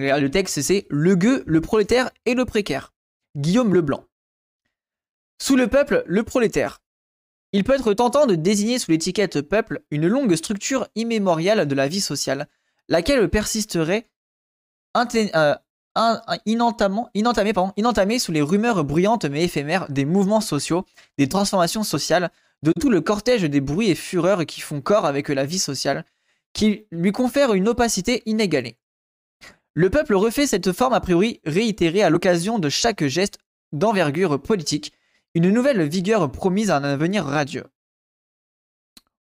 Le texte, c'est Le gueux, le prolétaire et le précaire. Guillaume Leblanc. Sous le peuple, le prolétaire. Il peut être tentant de désigner sous l'étiquette peuple une longue structure immémoriale de la vie sociale, laquelle persisterait euh, inentamée, sous les rumeurs bruyantes mais éphémères des mouvements sociaux, des transformations sociales, de tout le cortège des bruits et fureurs qui font corps avec la vie sociale, qui lui confèrent une opacité inégalée. Le peuple refait cette forme a priori réitérée à l'occasion de chaque geste d'envergure politique, une nouvelle vigueur promise à un avenir radieux.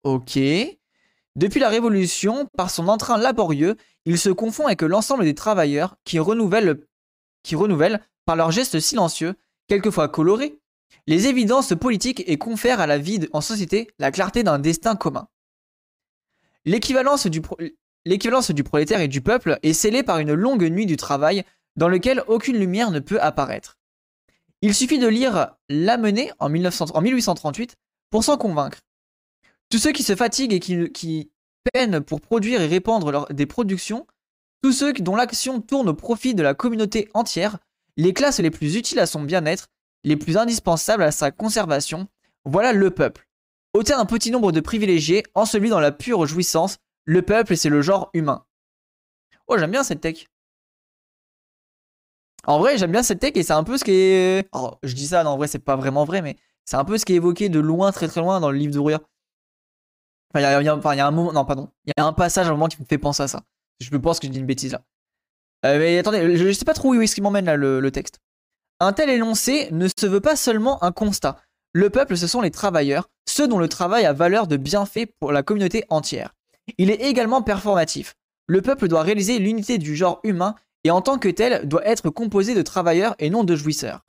Ok. Depuis la Révolution, par son entrain laborieux, il se confond avec l'ensemble des travailleurs qui renouvellent, qui renouvellent, par leurs gestes silencieux, quelquefois colorés, les évidences politiques et confèrent à la vie en société la clarté d'un destin commun. L'équivalence du, l'équivalence du prolétaire et du peuple est scellée par une longue nuit du travail dans lequel aucune lumière ne peut apparaître. Il suffit de lire L'Amené en, en 1838 pour s'en convaincre. Tous ceux qui se fatiguent et qui, peinent pour produire et répandre des productions, tous ceux dont l'action tourne au profit de la communauté entière, les classes les plus utiles à son bien-être, les plus indispensables à sa conservation, voilà le peuple. Ôter un petit nombre de privilégiés, enseveli dans la pure jouissance, le peuple c'est le genre humain. Oh, j'aime bien cette tech. En vrai, j'aime bien cette tech et c'est un peu ce qui est. Oh, je dis ça, non, en vrai, c'est pas vraiment vrai, mais c'est un peu ce qui est évoqué de loin, très très loin dans le livre de Enfin, il y, a un moment. Non, pardon. Il y a un passage à un moment qui me fait penser à ça. Je pense que je dis une bêtise là. Euh, mais attendez, je, sais pas trop où est-ce qu'il m'emmène là le, texte. Un tel énoncé ne se veut pas seulement un constat. Le peuple, ce sont les travailleurs, ceux dont le travail a valeur de bienfait pour la communauté entière. Il est également performatif. Le peuple doit réaliser l'unité du genre humain et en tant que tel doit être composé de travailleurs et non de jouisseurs.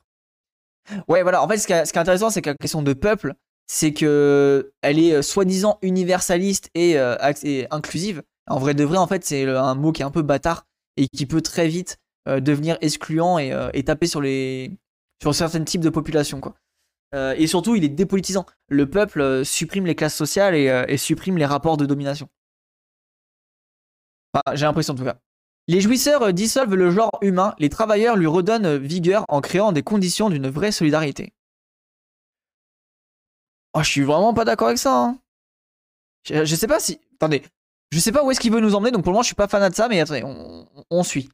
Ouais, voilà, en fait, ce qui est, intéressant, c'est que la question de peuple, c'est que elle est euh, soi-disant universaliste euh, et, inclusive. En vrai de vrai, en fait, c'est un mot qui est un peu bâtard et qui peut très vite euh, devenir excluant et, taper sur les sur certains types de populations, et surtout, il est dépolitisant. Le peuple supprime les classes sociales et, supprime les rapports de domination. J'ai l'impression en tout cas. Les jouisseurs euh, dissolvent le genre humain, les travailleurs lui redonnent vigueur en créant des conditions d'une vraie solidarité. Oh, je suis vraiment pas d'accord avec ça. Hein. Je, sais pas si. Attendez. Je sais pas où est-ce qu'il veut nous emmener, donc pour le moment je suis pas fan de ça, mais attendez, on, suit.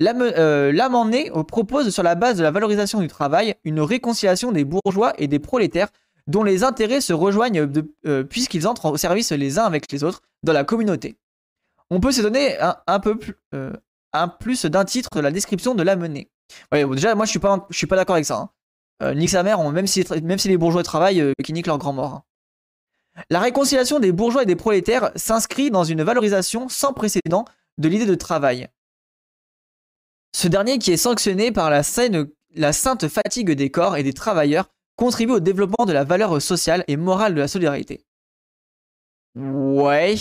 L'amendé euh, propose sur la base de la valorisation du travail une réconciliation des bourgeois et des prolétaires dont les intérêts se rejoignent euh, puisqu'ils entrent au service les uns avec les autres dans la communauté on peut se donner un, peu plus, euh, plus d'un titre de la description de la menée. déjà, moi, je suis pas, d'accord avec ça. Hein. Euh, nique sa mère, même si, les bourgeois travaillent, euh, qui niquent leur grand mort. Hein. La réconciliation des bourgeois et des prolétaires s'inscrit dans une valorisation sans précédent de l'idée de travail. Ce dernier, qui est sanctionné par la sainte fatigue des corps et des travailleurs, contribue au développement de la valeur sociale et morale de la solidarité. Ouais,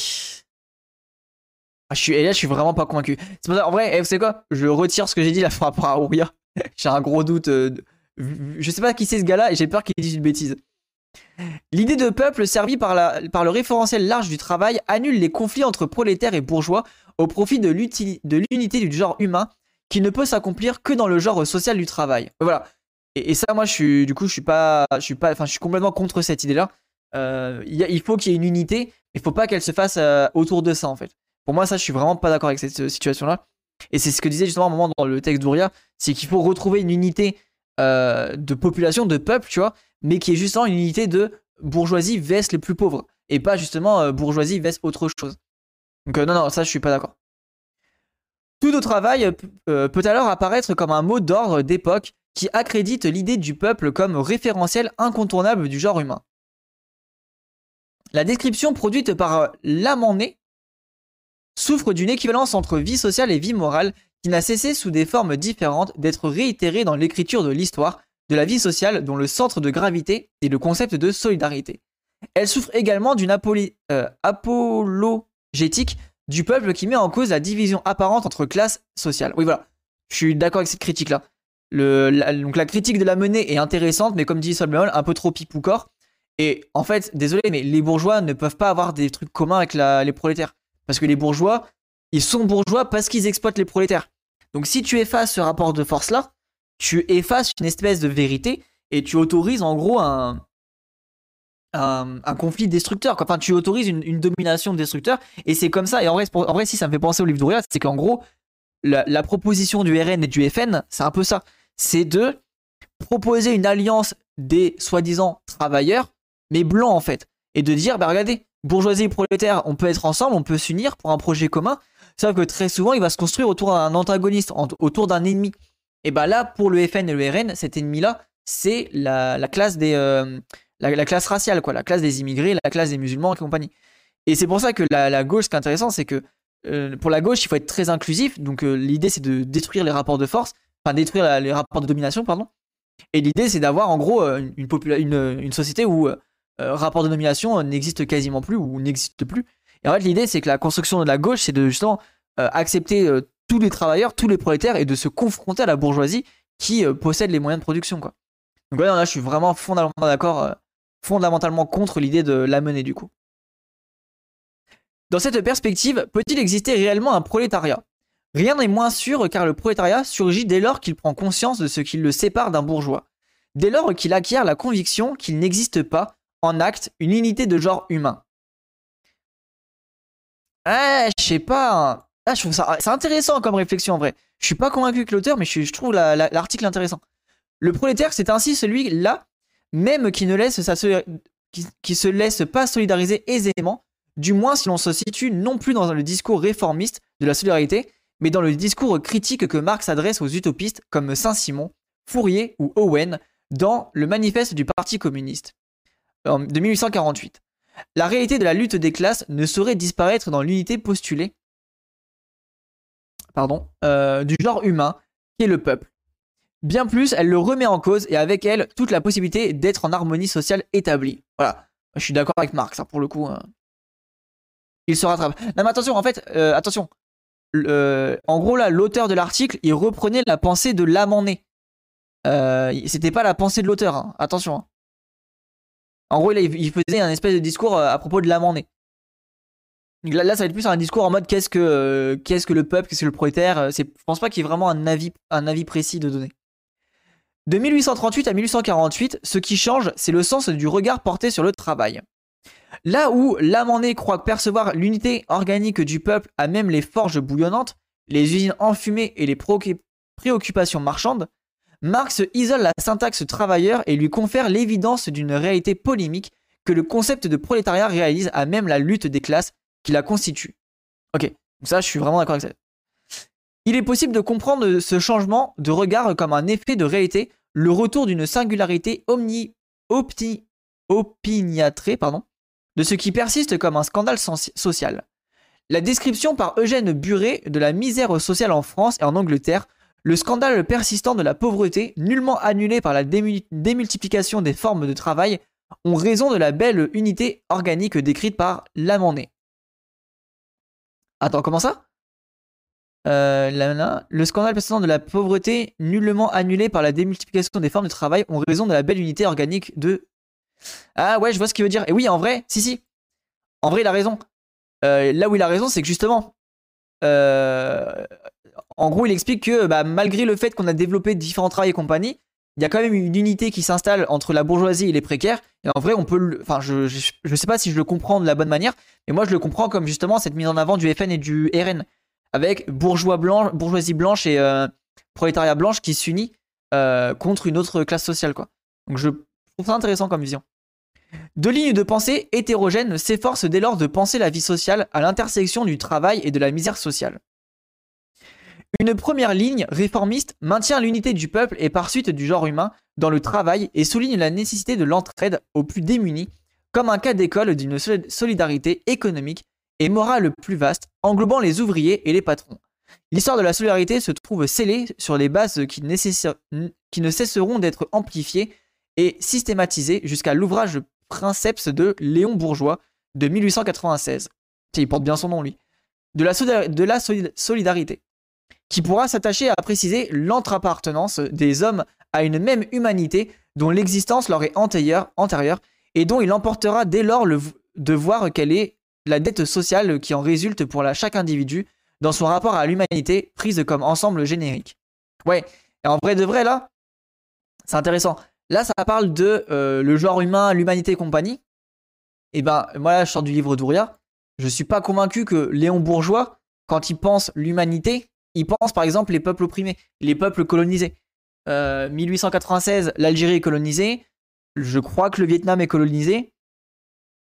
ah, je suis, et là, je suis vraiment pas convaincu. En vrai, c'est quoi? Je retire ce que j'ai dit là par rapport à Ouria. j'ai un gros doute. Euh, je sais pas qui c'est ce gars-là et j'ai peur qu'il dise une bêtise. L'idée de peuple servie par, la, le référentiel large du travail annule les conflits entre prolétaires et bourgeois au profit de l'unité du genre humain qui ne peut s'accomplir que dans le genre social du travail. Voilà. Et, ça, moi, je suis, du coup, je suis pas, je suis pas, enfin, je suis complètement contre cette idée-là. Euh, il faut qu'il y ait une unité, il faut pas qu'elle se fasse euh, autour de ça, en fait. Pour moi, ça, je suis vraiment pas d'accord avec cette euh, situation-là. Et c'est ce que disait justement à un moment dans le texte d'Ouria, c'est qu'il faut retrouver une unité euh, de population, de peuple, tu vois, mais qui est justement une unité de bourgeoisie vs les plus pauvres, et pas justement euh, bourgeoisie vs autre chose. Donc non, non, ça, je suis pas d'accord. Tout au travail peut alors apparaître comme un mot d'ordre d'époque qui accrédite l'idée du peuple comme référentiel incontournable du genre humain. La description produite par Lamennais souffre d'une équivalence entre vie sociale et vie morale qui n'a cessé sous des formes différentes d'être réitérée dans l'écriture de l'histoire de la vie sociale dont le centre de gravité est le concept de solidarité. Elle souffre également d'une euh, apologétique du peuple qui met en cause la division apparente entre classes sociales. Oui, voilà. Je suis d'accord avec cette critique-là. Donc la critique de la monnaie est intéressante, mais comme dit Solomon, un peu trop pipoucor. Et en fait, désolé, mais les bourgeois ne peuvent pas avoir des trucs communs avec les prolétaires. Parce que les bourgeois, ils sont bourgeois parce qu'ils exploitent les prolétaires. Donc si tu effaces ce rapport de force-là, tu effaces une espèce de vérité et tu autorises en gros un, conflit destructeur. Enfin, tu autorises une, domination destructeur et c'est comme ça. Et en vrai, si ça me fait penser au livre d'Ouria, c'est qu'en gros, la, proposition du RN et du FN, c'est un peu ça. C'est de proposer une alliance des soi-disant travailleurs, mais blancs en fait. Et de dire, bah regardez, bourgeoisie et prolétaire, on peut être ensemble, on peut s'unir pour un projet commun. Sauf que très souvent, il va se construire autour d'un antagoniste, autour d'un ennemi. Et bah là, pour le FN et le RN, cet ennemi-là, c'est la, classe des, euh, la, classe raciale, quoi, la classe des immigrés, la classe des musulmans et compagnie. Et c'est pour ça que la, gauche, ce qui est intéressant, c'est que euh, pour la gauche, il faut être très inclusif. Donc euh, l'idée, c'est de détruire les rapports de force, enfin détruire les rapports de domination, pardon. Et l'idée, c'est d'avoir en gros une, société où rapport de domination n'existe quasiment plus ou n'existe plus. Et en fait, l'idée, c'est que la construction de la gauche, c'est de justement accepter tous les travailleurs, tous les prolétaires et de se confronter à la bourgeoisie qui possède les moyens de production. Donc là, je suis vraiment fondamentalement d'accord, euh, fondamentalement contre l'idée de la monnaie du coup. Dans cette perspective, peut-il exister réellement un prolétariat? Rien n'est moins sûr car le prolétariat surgit dès lors qu'il prend conscience de ce qui le sépare d'un bourgeois, dès lors qu'il acquiert la conviction qu'il n'existe pas, en acte, une unité de genre humain. Ah, je sais pas. Hein. Ah, je trouve ça c'est intéressant comme réflexion en vrai. Je suis pas convaincu que l'auteur, mais je, trouve l'article intéressant. Le prolétaire, c'est ainsi celui-là, même qui ne laisse qui, se laisse pas solidariser aisément, du moins si l'on se situe non plus dans le discours réformiste de la solidarité, mais dans le discours critique que Marx adresse aux utopistes comme Saint-Simon, Fourier ou Owen dans le manifeste du Parti communiste de 1848. La réalité de la lutte des classes ne saurait disparaître dans l'unité postulée pardon, euh, du genre humain qui est le peuple. Bien plus, elle le remet en cause et avec elle toute la possibilité d'être en harmonie sociale établie. Voilà, je suis d'accord avec Marx, hein, pour le coup. Hein. Il se rattrape. Non mais attention, en fait, euh, attention. Euh, en gros là, l'auteur de l'article, il reprenait la pensée de l'amendé. Euh, C'était pas la pensée de l'auteur, hein. attention. En gros, il faisait un espèce de discours à propos de l'amendé. Là, là, ça va être plus un discours en mode qu'est-ce que, qu'est-ce que le peuple, qu'est-ce que le prolétaire. Je pense pas qu'il y ait vraiment un avis, un avis précis de donner. De 1838 à 1848, ce qui change, c'est le sens du regard porté sur le travail. Là où l'amendé croit percevoir l'unité organique du peuple à même les forges bouillonnantes, les usines enfumées et les préoccupations marchandes, Marx isole la syntaxe travailleur et lui confère l'évidence d'une réalité polémique que le concept de prolétariat réalise à même la lutte des classes qui la constitue. Ok, ça je suis vraiment d'accord avec ça. Il est possible de comprendre ce changement de regard comme un effet de réalité, le retour d'une singularité omni, opiniâtrée pardon, de ce qui persiste comme un scandale social. La description par Eugène Buret de la misère sociale en France et en Angleterre, le scandale persistant de la pauvreté, nullement annulé par la démultiplication des formes de travail, ont raison de la belle unité organique décrite par Lamennais. Attends, comment ça? Euh, le scandale persistant de la pauvreté, nullement annulé par la démultiplication des formes de travail, ont raison de la belle unité organique de. Ah ouais, je vois ce qu'il veut dire. Et oui, en vrai, si, si. En vrai, il a raison. Euh, là où il a raison, c'est que justement. Euh, en gros, il explique que bah, malgré le fait qu'on a développé différents travails et compagnie, il y a quand même une unité qui s'installe entre la bourgeoisie et les précaires. Et en vrai, on peut. Enfin, je, je, je sais pas si je le comprends de la bonne manière, mais moi, je le comprends comme justement cette mise en avant du FN et du RN avec bourgeoisie blanche et euh, prolétariat blanche qui s'unit euh, contre une autre classe sociale. Donc je trouve ça intéressant comme vision. Deux lignes de pensée hétérogènes s'efforcent dès lors de penser la vie sociale à l'intersection du travail et de la misère sociale. Une première ligne réformiste maintient l'unité du peuple et par suite du genre humain dans le travail et souligne la nécessité de l'entraide aux plus démunis comme un cas d'école d'une solidarité économique et morale plus vaste, englobant les ouvriers et les patrons. L'histoire de la solidarité se trouve scellée sur des bases qui, ne cesseront d'être amplifiées et systématisées jusqu'à l'ouvrage Princeps de Léon Bourgeois de 1896. Il porte bien son nom, lui. De la solidarité, qui pourra s'attacher à préciser l'entre-appartenance des hommes à une même humanité dont l'existence leur est antérieure, et dont il emportera dès lors le, de voir quelle est la dette sociale qui en résulte pour chaque individu dans son rapport à l'humanité, prise comme ensemble générique. Ouais, et en vrai de vrai, là, c'est intéressant. Là, ça parle de euh, le genre humain, l'humanité et compagnie. Et ben, moi, là, je sors du livre d'Ouria. Je suis pas convaincu que Léon Bourgeois, quand il pense l'humanité, il pense par exemple les peuples opprimés, les peuples colonisés. 1896, euh, l'Algérie est colonisée. Je crois que le Vietnam est colonisé.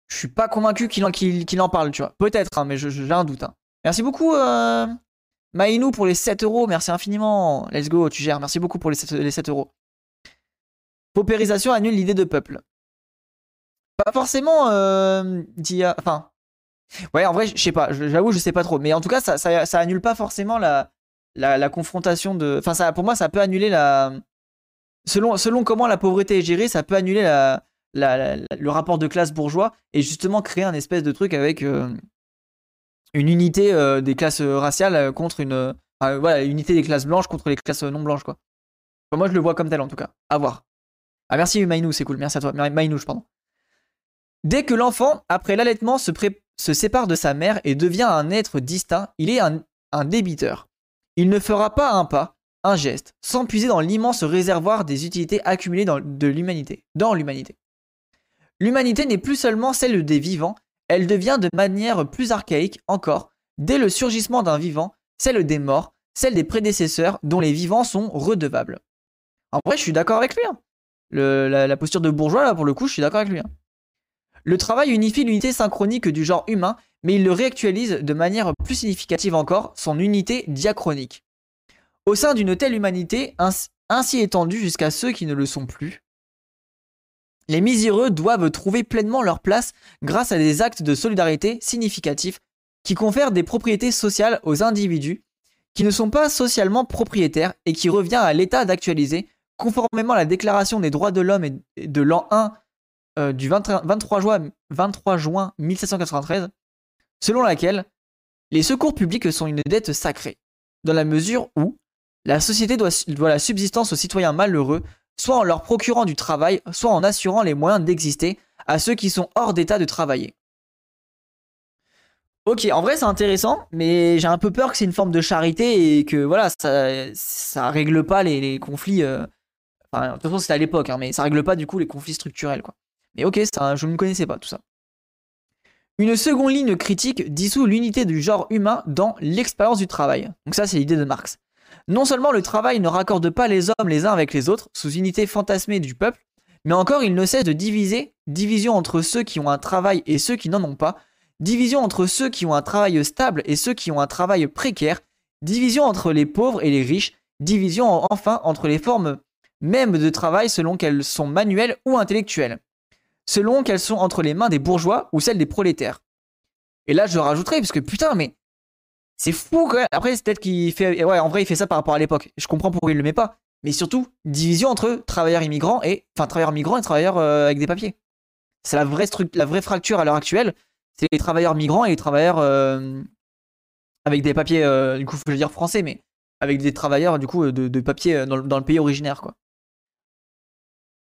Je suis pas convaincu qu'il en, parle, tu vois. Peut-être, hein, mais j'ai un doute. Hein. Merci beaucoup, euh, Maïnou, pour les 7 euros. Merci infiniment. Let's go, tu gères. Merci beaucoup pour les 7, les 7 euros. Paupérisation annule l'idée de peuple. Pas forcément, euh, Enfin. Ouais, en vrai, je sais pas. J'avoue, je sais pas trop. Mais en tout cas, ça, ça, annule pas forcément la, la, confrontation de. Enfin, ça, pour moi, ça peut annuler la. Selon, selon comment la pauvreté est gérée, ça peut annuler la, le rapport de classe bourgeois et justement créer un espèce de truc avec euh, une unité euh, des classes raciales contre une. voilà, unité des classes blanches contre les classes non blanches, quoi. moi, je le vois comme tel, en tout cas. À voir. Ah, merci Mainou, c'est cool. Merci à toi. Mainouche, pardon. Dès que l'enfant, après l'allaitement, se, sépare de sa mère et devient un être distinct, il est un, débiteur. Il ne fera pas un pas, un geste, sans puiser dans l'immense réservoir des utilités accumulées dans, de l'humanité, dans l'humanité. L'humanité n'est plus seulement celle des vivants, elle devient de manière plus archaïque encore, dès le surgissement d'un vivant, celle des morts, celle des prédécesseurs dont les vivants sont redevables. En vrai, je suis d'accord avec lui. Hein la, posture de bourgeois, là, pour le coup, je suis d'accord avec lui. Hein. Le travail unifie l'unité synchronique du genre humain, mais il le réactualise de manière plus significative encore, son unité diachronique. Au sein d'une telle humanité, ainsi étendue jusqu'à ceux qui ne le sont plus, les miséreux doivent trouver pleinement leur place grâce à des actes de solidarité significatifs qui confèrent des propriétés sociales aux individus qui ne sont pas socialement propriétaires et qui revient à l'État d'actualiser conformément à la Déclaration des droits de l'homme et de l'an 1 euh, du 23, juin, 23 juin 1793, selon laquelle les secours publics sont une dette sacrée, dans la mesure où la société doit, la subsistance aux citoyens malheureux, soit en leur procurant du travail, soit en assurant les moyens d'exister à ceux qui sont hors d'état de travailler. Ok, en vrai c'est intéressant, mais j'ai un peu peur que c'est une forme de charité et que voilà, ça, ça règle pas les, conflits euh, de toute façon, c'était à l'époque, hein, mais ça règle pas du coup les conflits structurels, quoi. Mais ok, ça, je ne connaissais pas tout ça. Une seconde ligne critique dissout l'unité du genre humain dans l'expérience du travail. Donc ça, c'est l'idée de Marx. Non seulement le travail ne raccorde pas les hommes les uns avec les autres, sous unité fantasmée du peuple, mais encore il ne cesse de diviser, division entre ceux qui ont un travail et ceux qui n'en ont pas, division entre ceux qui ont un travail stable et ceux qui ont un travail précaire, division entre les pauvres et les riches, division enfin entre les formes même de travail selon qu'elles sont manuelles ou intellectuelles, selon qu'elles sont entre les mains des bourgeois ou celles des prolétaires. Et là, je rajouterai, parce que putain, mais c'est fou quand même. Après, c'est peut-être qu'il fait. Ouais, en vrai, il fait ça par rapport à l'époque. Je comprends pourquoi il le met pas. Mais surtout, division entre travailleurs immigrants et. Enfin, travailleurs migrants et travailleurs euh, avec des papiers. C'est la vraie, la vraie fracture à l'heure actuelle. C'est les travailleurs migrants et les travailleurs euh, avec des papiers, euh, du coup, faut dire français, mais avec des travailleurs, du coup, de, de papier dans, dans, le pays originaire, quoi.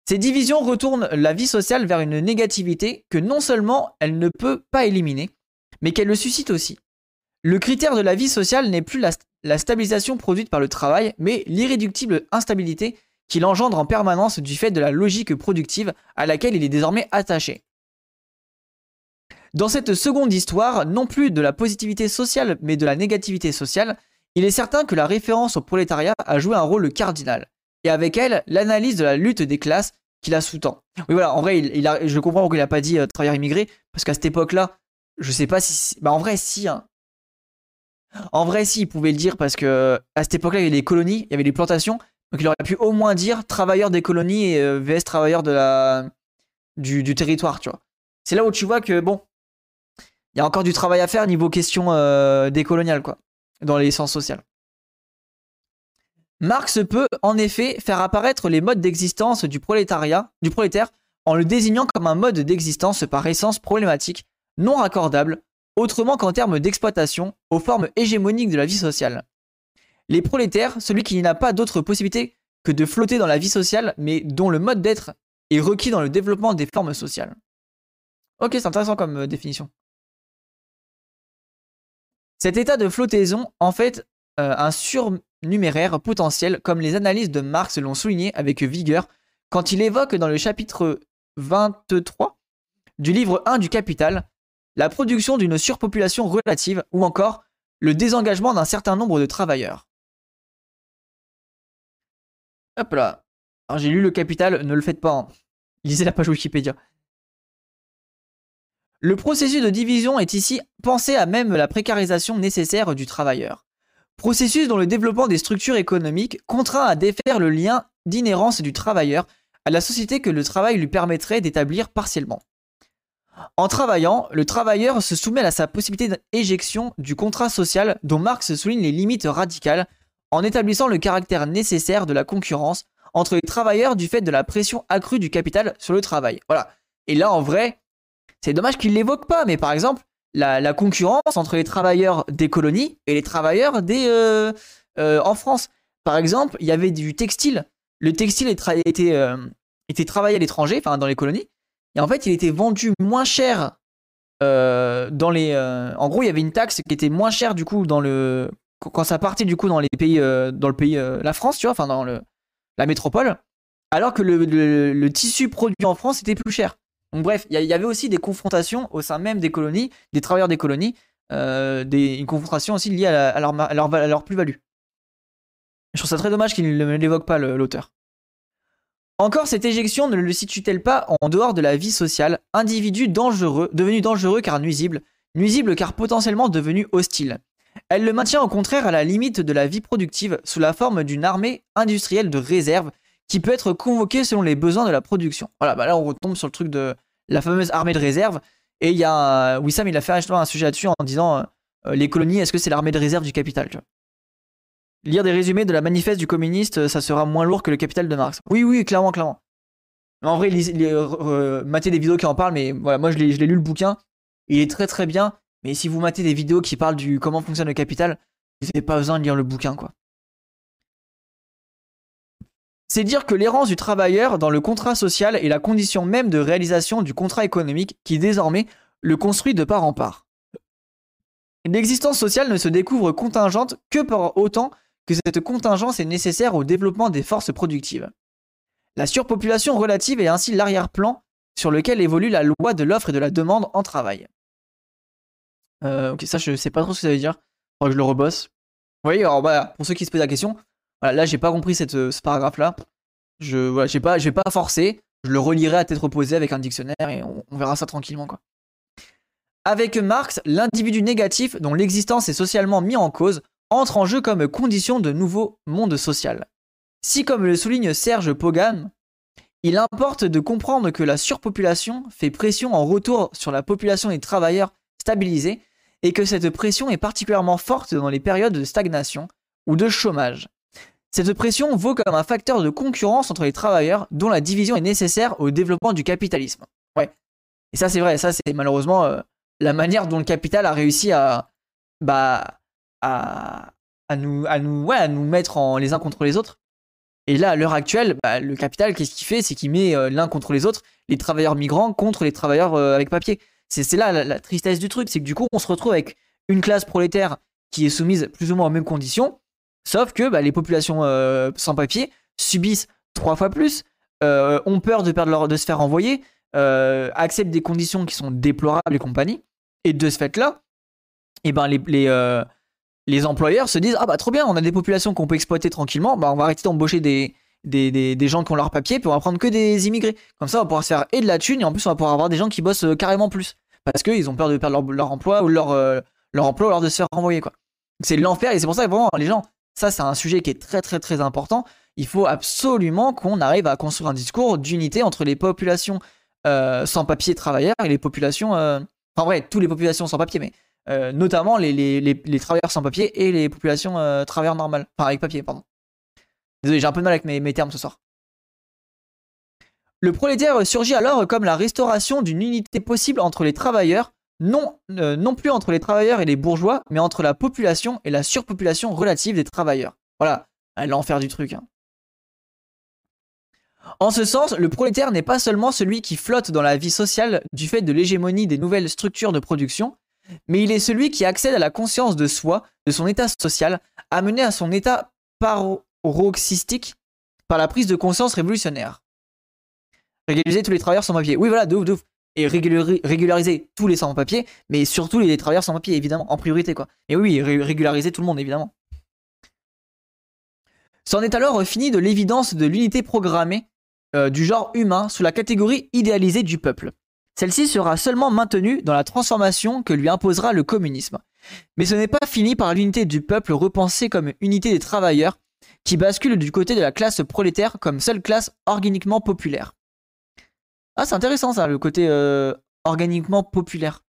Ces divisions retournent la vie sociale vers une négativité que non seulement elle ne peut pas éliminer, mais qu'elle le suscite aussi. Le critère de la vie sociale n'est plus la, stabilisation produite par le travail, mais l'irréductible instabilité qu'il engendre en permanence du fait de la logique productive à laquelle il est désormais attaché. Dans cette seconde histoire, non plus de la positivité sociale, mais de la négativité sociale, il est certain que la référence au prolétariat a joué un rôle cardinal, et avec elle, l'analyse de la lutte des classes qui la sous-tend. Oui, voilà, en vrai, il, a, je comprends pourquoi il n'a pas dit euh, travailleur immigré, parce qu'à cette époque-là, je sais pas si. Bah, en vrai, si. Hein. En vrai, si, il pouvait le dire, parce que à cette époque-là, il y avait des colonies, il y avait des plantations, donc il aurait pu au moins dire travailleur des colonies et euh, VS travailleur de la, du, territoire, tu vois. C'est là où tu vois que, bon, il y a encore du travail à faire niveau question euh, décoloniale, quoi, dans les sens social. Marx peut en effet faire apparaître les modes d'existence du prolétariat, du prolétaire, en le désignant comme un mode d'existence par essence problématique, non raccordable, autrement qu'en termes d'exploitation, aux formes hégémoniques de la vie sociale. Les prolétaires, celui qui n'a pas d'autre possibilité que de flotter dans la vie sociale, mais dont le mode d'être est requis dans le développement des formes sociales. Ok, c'est intéressant comme euh, définition. Cet état de flottaison, en fait, euh, un surnuméraire potentiel, comme les analyses de Marx l'ont souligné avec vigueur quand il évoque dans le chapitre 23 du livre 1 du Capital la production d'une surpopulation relative ou encore le désengagement d'un certain nombre de travailleurs. Hop là. Alors j'ai lu le Capital, ne le faites pas. Hein. Lisez la page Wikipédia. Le processus de division est ici pensé à même la précarisation nécessaire du travailleur. Processus dont le développement des structures économiques contraint à défaire le lien d'inhérence du travailleur à la société que le travail lui permettrait d'établir partiellement. En travaillant, le travailleur se soumet à sa possibilité d'éjection du contrat social dont Marx souligne les limites radicales en établissant le caractère nécessaire de la concurrence entre les travailleurs du fait de la pression accrue du capital sur le travail. Voilà. Et là, en vrai, c'est dommage qu'il l'évoque pas, mais par exemple, la, concurrence entre les travailleurs des colonies et les travailleurs des euh, euh, en France. Par exemple, il y avait du textile. Le textile était, euh, était travaillé à l'étranger, dans les colonies, et en fait, il était vendu moins cher dans les. en gros, il y avait une taxe qui était moins chère du coup dans le quand ça partait du coup dans les pays, dans le pays, la France, tu vois, enfin dans le la métropole, alors que le tissu produit en France était plus cher. Donc bref, il y, avait aussi des confrontations au sein même des colonies, des travailleurs des colonies, euh, une confrontation aussi liée à, leur, plus-value. Je trouve ça très dommage qu'il ne l'évoque pas l'auteur. Encore, cette éjection ne le situe-t-elle pas en dehors de la vie sociale, individu dangereux, devenu dangereux car nuisible, nuisible car potentiellement devenu hostile Elle le maintient au contraire à la limite de la vie productive sous la forme d'une armée industrielle de réserve qui peut être convoqué selon les besoins de la production. Voilà, bah là on retombe sur le truc de la fameuse armée de réserve. Et il y a Wissam, il a fait un sujet là-dessus en disant euh, euh, les colonies, est-ce que c'est l'armée de réserve du capital Lire des résumés de la manifeste du communiste, euh, ça sera moins lourd que le capital de Marx. Oui, oui, clairement, clairement. En vrai, euh, matez des vidéos qui en parlent, mais voilà, moi je l'ai lu le bouquin. Il est très très bien. Mais si vous matez des vidéos qui parlent du comment fonctionne le capital, vous n'avez pas besoin de lire le bouquin, quoi. C'est dire que l'errance du travailleur dans le contrat social est la condition même de réalisation du contrat économique qui désormais le construit de part en part. L'existence sociale ne se découvre contingente que par autant que cette contingence est nécessaire au développement des forces productives. La surpopulation relative est ainsi l'arrière-plan sur lequel évolue la loi de l'offre et de la demande en travail. Euh, ok, ça je sais pas trop ce que ça veut dire. Que je le rebosse. Vous voyez, alors bah, pour ceux qui se posent la question, voilà, là, j'ai pas compris euh, ce paragraphe-là. Je voilà, j'ai pas, j'ai pas forcé. Je le relirai à tête reposée avec un dictionnaire et on, verra ça tranquillement, quoi. Avec Marx, l'individu négatif dont l'existence est socialement mis en cause entre en jeu comme condition de nouveau monde social. Si, comme le souligne Serge Pogan, il importe de comprendre que la surpopulation fait pression en retour sur la population des travailleurs stabilisés et que cette pression est particulièrement forte dans les périodes de stagnation ou de chômage. Cette pression vaut comme un facteur de concurrence entre les travailleurs dont la division est nécessaire au développement du capitalisme. Ouais. Et ça c'est vrai, ça c'est malheureusement euh, la manière dont le capital a réussi à bah à, nous à nous ouais, à nous mettre en les uns contre les autres. Et là à l'heure actuelle, bah, le capital qu'est-ce qu'il fait? C'est qu'il met euh, l'un contre les autres, les travailleurs migrants contre les travailleurs euh, avec papier. C'est là la, la tristesse du truc, c'est que du coup on se retrouve avec une classe prolétaire qui est soumise plus ou moins aux mêmes conditions Sauf que bah, les populations euh, sans papier subissent trois fois plus, euh, ont peur de, perdre leur, de se faire envoyer, euh, acceptent des conditions qui sont déplorables et compagnie. Et de ce fait-là, eh ben, les, les, employeurs se disent Ah bah trop bien, on a des populations qu'on peut exploiter tranquillement, bah, on va arrêter d'embaucher des, des, des, des, gens qui ont leur papier, puis on va prendre que des immigrés. Comme ça, on va pouvoir se faire et de la thune, et en plus, on va pouvoir avoir des gens qui bossent carrément plus. Parce qu'ils ont peur de perdre leur, leur emploi ou leur, leur emploi ou leur de se faire renvoyer. C'est l'enfer, et c'est pour ça que vraiment, les gens, ça, c'est un sujet qui est très très très important. Il faut absolument qu'on arrive à construire un discours d'unité entre les populations euh, sans papier travailleurs et les populations... Euh... Enfin vrai, toutes les populations sans papier, mais euh, notamment les, travailleurs sans papier et les populations euh, travailleurs normales. Enfin avec papier, pardon. Désolé, j'ai un peu de mal avec mes, mes termes ce soir. Le prolétaire surgit alors comme la restauration d'une unité possible entre les travailleurs non, euh, non plus entre les travailleurs et les bourgeois, mais entre la population et la surpopulation relative des travailleurs. Voilà, l'enfer du truc. Hein. En ce sens, le prolétaire n'est pas seulement celui qui flotte dans la vie sociale du fait de l'hégémonie des nouvelles structures de production, mais il est celui qui accède à la conscience de soi, de son état social, amené à son état paroxystique par la prise de conscience révolutionnaire. Régulariser tous les travailleurs sans papier. Oui, voilà, de ouf, de ouf. Et régulariser tous les sans-papiers, mais surtout les travailleurs sans papier, évidemment, en priorité, quoi. Et oui, régulariser tout le monde, évidemment. C'en est alors fini de l'évidence de l'unité programmée euh, du genre humain sous la catégorie idéalisée du peuple. Celle-ci sera seulement maintenue dans la transformation que lui imposera le communisme. Mais ce n'est pas fini par l'unité du peuple repensée comme unité des travailleurs, qui bascule du côté de la classe prolétaire comme seule classe organiquement populaire. Ah, c'est intéressant ça, le côté euh, organiquement populaire.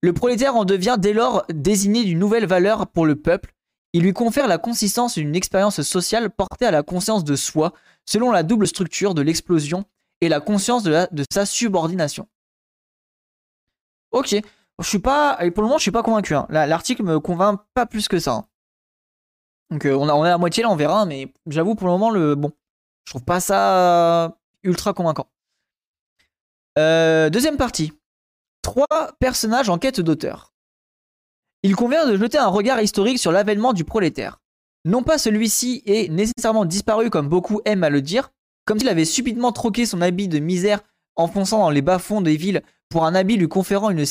Le prolétaire en devient dès lors désigné d'une nouvelle valeur pour le peuple. Il lui confère la consistance d'une expérience sociale portée à la conscience de soi, selon la double structure de l'explosion et la conscience de, sa subordination. Ok, je suis pas, pour le moment, je suis pas convaincu. Hein. L'article me convainc pas plus que ça. Hein. Donc euh, on, on est à moitié là, on verra, mais j'avoue pour le moment, le bon, je trouve pas ça ultra convaincant. Euh, deuxième partie. Trois personnages en quête d'auteur. Il convient de jeter un regard historique sur l'avènement du prolétaire. Non pas celui-ci est nécessairement disparu comme beaucoup aiment à le dire, comme s'il avait subitement troqué son habit de misère enfonçant dans les bas-fonds des villes pour un habit lui conférant une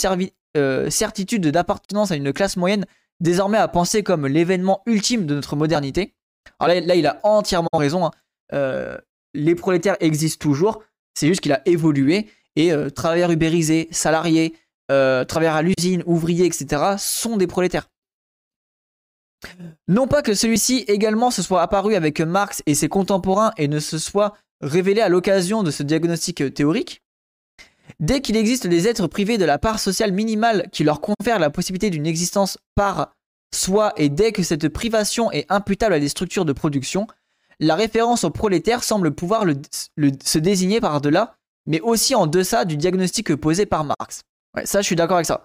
euh, certitude d'appartenance à une classe moyenne désormais à penser comme l'événement ultime de notre modernité. Alors là, il a entièrement raison. Hein. Euh, les prolétaires existent toujours, c'est juste qu'il a évolué et euh, travailleurs ubérisés, salariés, travailleurs à l'usine, ouvriers, etc. sont des prolétaires. Non pas que celui-ci également se soit apparu avec Marx et ses contemporains et ne se soit révélé à l'occasion de ce diagnostic théorique, dès qu'il existe des êtres privés de la part sociale minimale qui leur confère la possibilité d'une existence par soi et dès que cette privation est imputable à des structures de production, la référence au prolétaire semble pouvoir se désigner par-delà, mais aussi en deçà du diagnostic posé par Marx. Ça, je suis d'accord avec ça.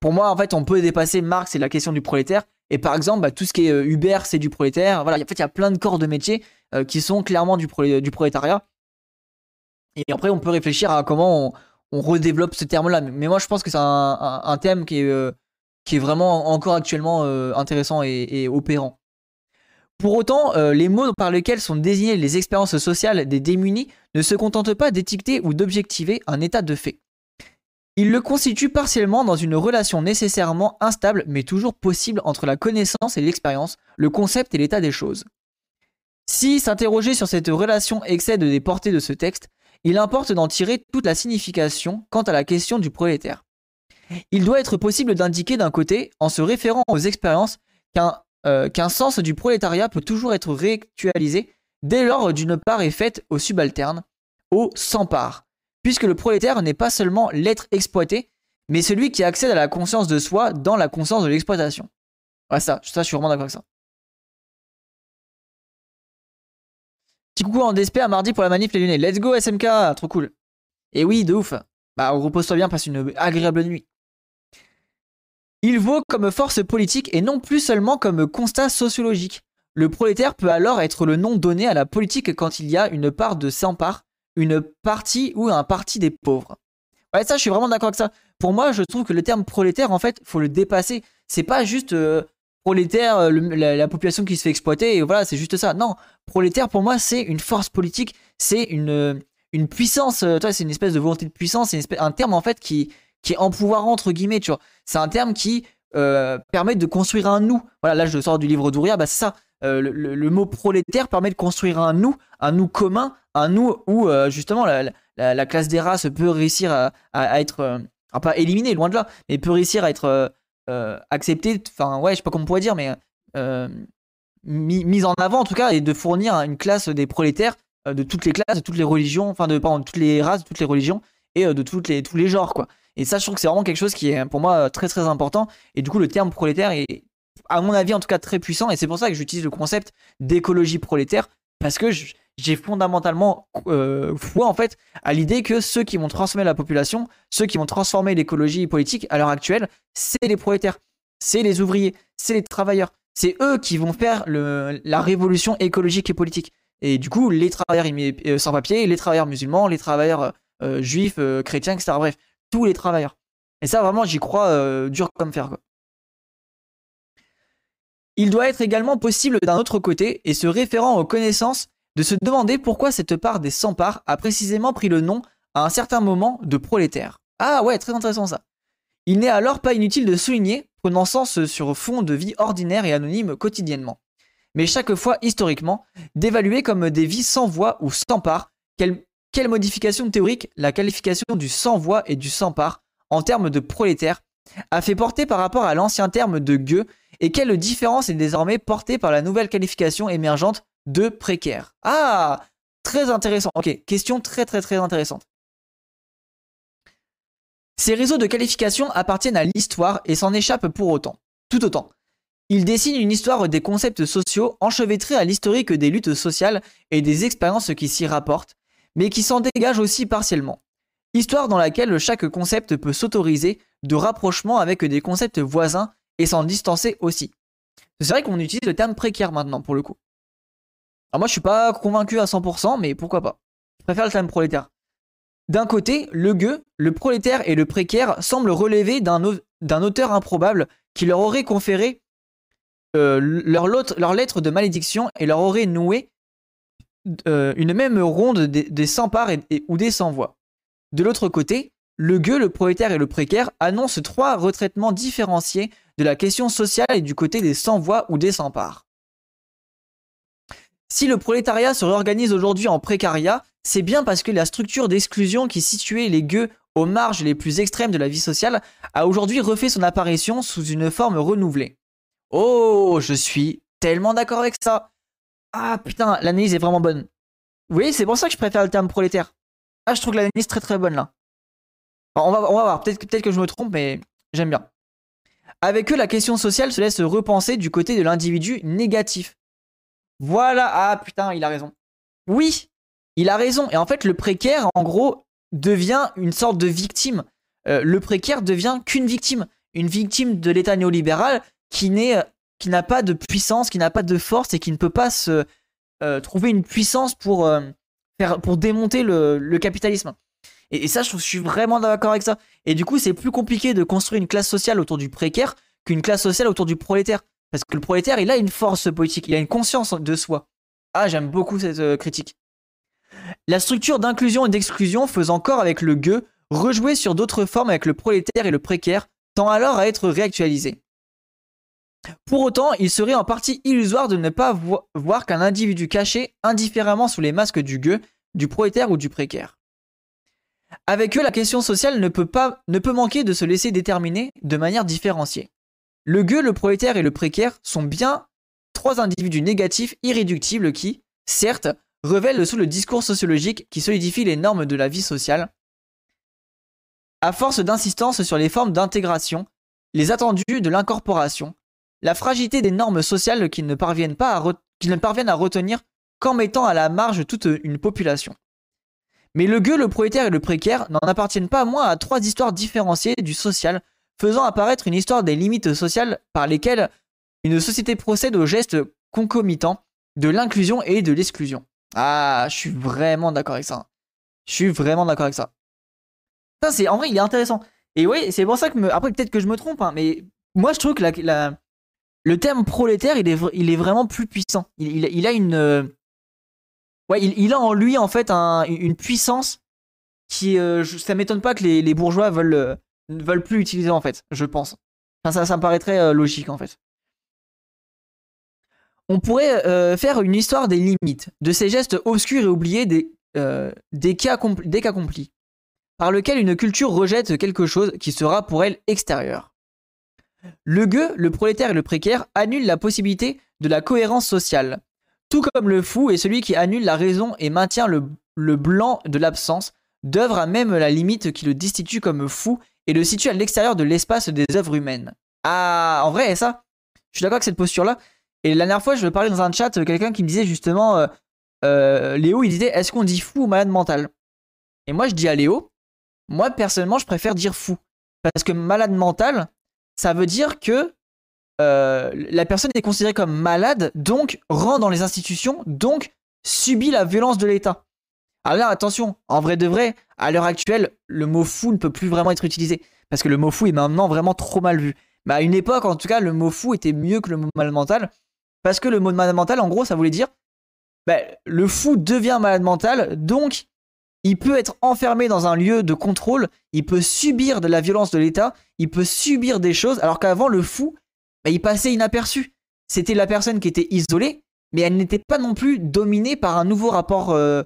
Pour moi, en fait, on peut dépasser Marx et la question du prolétaire. Et par exemple, bah, tout ce qui est euh, Uber, c'est du prolétaire. En fait, il y a plein de corps de métiers euh, qui sont clairement du, prolétariat. Et après, on peut réfléchir à comment on, redéveloppe ce terme-là. Mais moi, je pense que c'est un, thème qui est, euh, vraiment encore actuellement intéressant et, opérant. Pour autant, les mots par lesquels sont désignées les expériences sociales des démunis ne se contentent pas d'étiqueter ou d'objectiver un état de fait. Ils le constituent partiellement dans une relation nécessairement instable mais toujours possible entre la connaissance et l'expérience, le concept et l'état des choses. Si s'interroger sur cette relation excède des portées de ce texte, il importe d'en tirer toute la signification quant à la question du prolétaire. Il doit être possible d'indiquer d'un côté, en se référant aux expériences, euh, qu'un sens du prolétariat peut toujours être réactualisé dès lors d'une part est faite aux subalternes, aux sans part, puisque le prolétaire n'est pas seulement l'être exploité, mais celui qui accède à la conscience de soi dans la conscience de l'exploitation. Ouais, ça, ça, je suis vraiment d'accord avec ça. Petit coucou en DSP à mardi pour la manif les lunettes. Let's go SMK, trop cool. Et oui, de ouf. Bah, repose-toi bien, passe une agréable nuit. Il vaut comme force politique et non plus seulement comme constat sociologique. Le prolétaire peut alors être le nom donné à la politique quand il y a une part de sans part, une partie ou un parti des pauvres. Ouais, ça, je suis vraiment d'accord avec ça. Pour moi, je trouve que le terme prolétaire, en fait, faut le dépasser. C'est pas juste euh, prolétaire, euh, la, population qui se fait exploiter, et voilà, c'est juste ça. Non, prolétaire pour moi, c'est une force politique, c'est une, une puissance, euh, c'est une espèce de volonté de puissance, c'est un terme en fait qui, qui est empouvoirant, entre guillemets, tu vois. C'est un terme qui permet de construire un nous. Voilà, là, je sors du livre d'Ouria, bah c'est ça. le, mot prolétaire permet de construire un nous, un nous commun, un nous où justement la, la, classe des races peut réussir à, à, être, pas éliminée, loin de là, mais peut réussir à être euh, accepter, enfin ouais, je sais pas comment on pourrait dire, mais euh, mise en avant en tout cas, et de fournir une classe des prolétaires euh, de toutes les classes, de toutes les religions, enfin de pardon, toutes les races, de toutes les religions et de toutes les, tous les genres quoi. Et ça, je trouve que c'est vraiment quelque chose qui est pour moi très très important. Et du coup, le terme prolétaire est, à mon avis, en tout cas, très puissant. Et c'est pour ça que j'utilise le concept d'écologie prolétaire parce que j'ai fondamentalement euh, foi en fait à l'idée que ceux qui vont transformer la population, ceux qui vont transformer l'écologie politique à l'heure actuelle, c'est les prolétaires, c'est les ouvriers, c'est les travailleurs. C'est eux qui vont faire la révolution écologique et politique. Et du coup, les travailleurs euh, sans papier, les travailleurs musulmans, les travailleurs euh, juifs, chrétiens, etc. Bref, tous les travailleurs. Et ça, vraiment, j'y crois euh, dur comme fer. Il doit être également possible d'un autre côté, et se référant aux connaissances, de se demander pourquoi cette part des sans-parts a précisément pris le nom, à un certain moment, de prolétaire. Ah ouais, très intéressant ça. Il n'est alors pas inutile de souligner, prenant sens sur fond de vie ordinaire et anonyme quotidiennement, mais chaque fois historiquement, d'évaluer comme des vies sans voix ou sans part, quelle, quelle modification théorique la qualification du sans voix et du sans part, en termes de prolétaire, a fait porter par rapport à l'ancien terme de gueux, et quelle différence est désormais portée par la nouvelle qualification émergente de précaire? Ah Très intéressant. Ok, question très très très intéressante. Ces réseaux de qualification appartiennent à l'histoire et s'en échappent pour autant. Tout autant. Ils dessinent une histoire des concepts sociaux enchevêtrés à l'historique des luttes sociales et des expériences qui s'y rapportent, mais qui s'en dégagent aussi partiellement. Histoire dans laquelle chaque concept peut s'autoriser de rapprochement avec des concepts voisins et s'en distancer aussi. C'est vrai qu'on utilise le terme précaire maintenant pour le coup. Alors moi je suis pas convaincu à 100%, mais pourquoi pas. Je préfère le terme prolétaire. D'un côté, le gueux, le prolétaire et le précaire semblent relever d'un auteur improbable qui leur aurait conféré euh, leur, lettre de malédiction et leur aurait noué euh, une même ronde des, sans-parts ou des sans-voix. De l'autre côté, le gueux, le prolétaire et le précaire annoncent trois retraitements différenciés de la question sociale et du côté des sans-voix ou des sans-parts. Si le prolétariat se réorganise aujourd'hui en précariat, c'est bien parce que la structure d'exclusion qui situait les gueux aux marges les plus extrêmes de la vie sociale a aujourd'hui refait son apparition sous une forme renouvelée. Oh, je suis tellement d'accord avec ça. Ah putain, l'analyse est vraiment bonne. Oui, c'est pour ça que je préfère le terme prolétaire. Ah, je trouve l'analyse très très bonne là. on, va, on va voir, peut-être peut que je me trompe, mais j'aime bien. Avec eux, la question sociale se laisse repenser du côté de l'individu négatif. Voilà, ah putain, il a raison. Oui, il a raison. Et en fait, le précaire, en gros, devient une sorte de victime. Euh, le précaire devient qu'une victime. Une victime de l'État néolibéral qui n'est qui n'a pas de puissance, qui n'a pas de force et qui ne peut pas se euh, trouver une puissance pour euh, démonter le, capitalisme. Et, ça, je, suis vraiment d'accord avec ça. Et du coup, c'est plus compliqué de construire une classe sociale autour du précaire qu'une classe sociale autour du prolétaire. Parce que le prolétaire, il a une force politique, il a une conscience de soi. Ah, j'aime beaucoup cette euh, critique. La structure d'inclusion et d'exclusion faisant corps avec le gueux rejouer sur d'autres formes avec le prolétaire et le précaire tend alors à être réactualisé. Pour autant, il serait en partie illusoire de ne pas voir qu'un individu caché indifféremment sous les masques du gueux, du prolétaire ou du précaire. Avec eux, la question sociale ne peut, pas, ne peut manquer de se laisser déterminer de manière différenciée. Le gueux, le prolétaire et le précaire sont bien trois individus négatifs irréductibles qui, certes, révèlent sous le discours sociologique qui solidifie les normes de la vie sociale, à force d'insistance sur les formes d'intégration, les attendus de l'incorporation, la fragilité des normes sociales qui ne parviennent, pas à ne parviennent à retenir qu'en mettant à la marge toute une population. Mais le gueux, le prolétaire et le précaire n'en appartiennent pas moins à trois histoires différenciées du social, faisant apparaître une histoire des limites sociales par lesquelles une société procède aux gestes concomitants de l'inclusion et de l'exclusion. Ah, je suis vraiment d'accord avec ça. Je suis vraiment d'accord avec ça. Ça, en vrai, il est intéressant. Et oui, c'est pour ça que après peut-être que je me trompe, hein, mais moi je trouve que la, le terme prolétaire, il est, vraiment plus puissant. Il, a une. Euh, il, a en lui, en fait, une puissance qui. Euh, ça m'étonne pas que les, bourgeois veulent, euh, ne veulent plus utiliser, en fait, je pense. ça, ça me paraîtrait logique, en fait. On pourrait faire une histoire des limites, de ces gestes obscurs et oubliés des, des cas accomplis, par lequel une culture rejette quelque chose qui sera pour elle extérieur. Le gueux, le prolétaire et le précaire annulent la possibilité de la cohérence sociale. Tout comme le fou est celui qui annule la raison et maintient le, blanc de l'absence, d'œuvre à même la limite qui le destitue comme fou et le situe à l'extérieur de l'espace des œuvres humaines. Ah, en vrai, ça, je suis d'accord avec cette posture-là. Et la dernière fois, je parlais dans un chat quelqu'un qui me disait justement, euh, euh, Léo, il disait, est-ce qu'on dit fou ou malade mental? Et moi, je dis à Léo, moi personnellement, je préfère dire fou. Parce que malade mental, ça veut dire que euh, la personne est considérée comme malade, donc rentre dans les institutions, donc subit la violence de l'État. Alors là, attention, en vrai de vrai, à l'heure actuelle, le mot fou ne peut plus vraiment être utilisé. Parce que le mot fou est maintenant vraiment trop mal vu. Mais à une époque, en tout cas, le mot fou était mieux que le mot malade mental. Parce que le mot malade mental, en gros, ça voulait dire bah, le fou devient malade mental, donc il peut être enfermé dans un lieu de contrôle, il peut subir de la violence de l'État, il peut subir des choses, alors qu'avant, le fou, bah, il passait inaperçu. C'était la personne qui était isolée, mais elle n'était pas non plus dominée par un nouveau rapport, euh,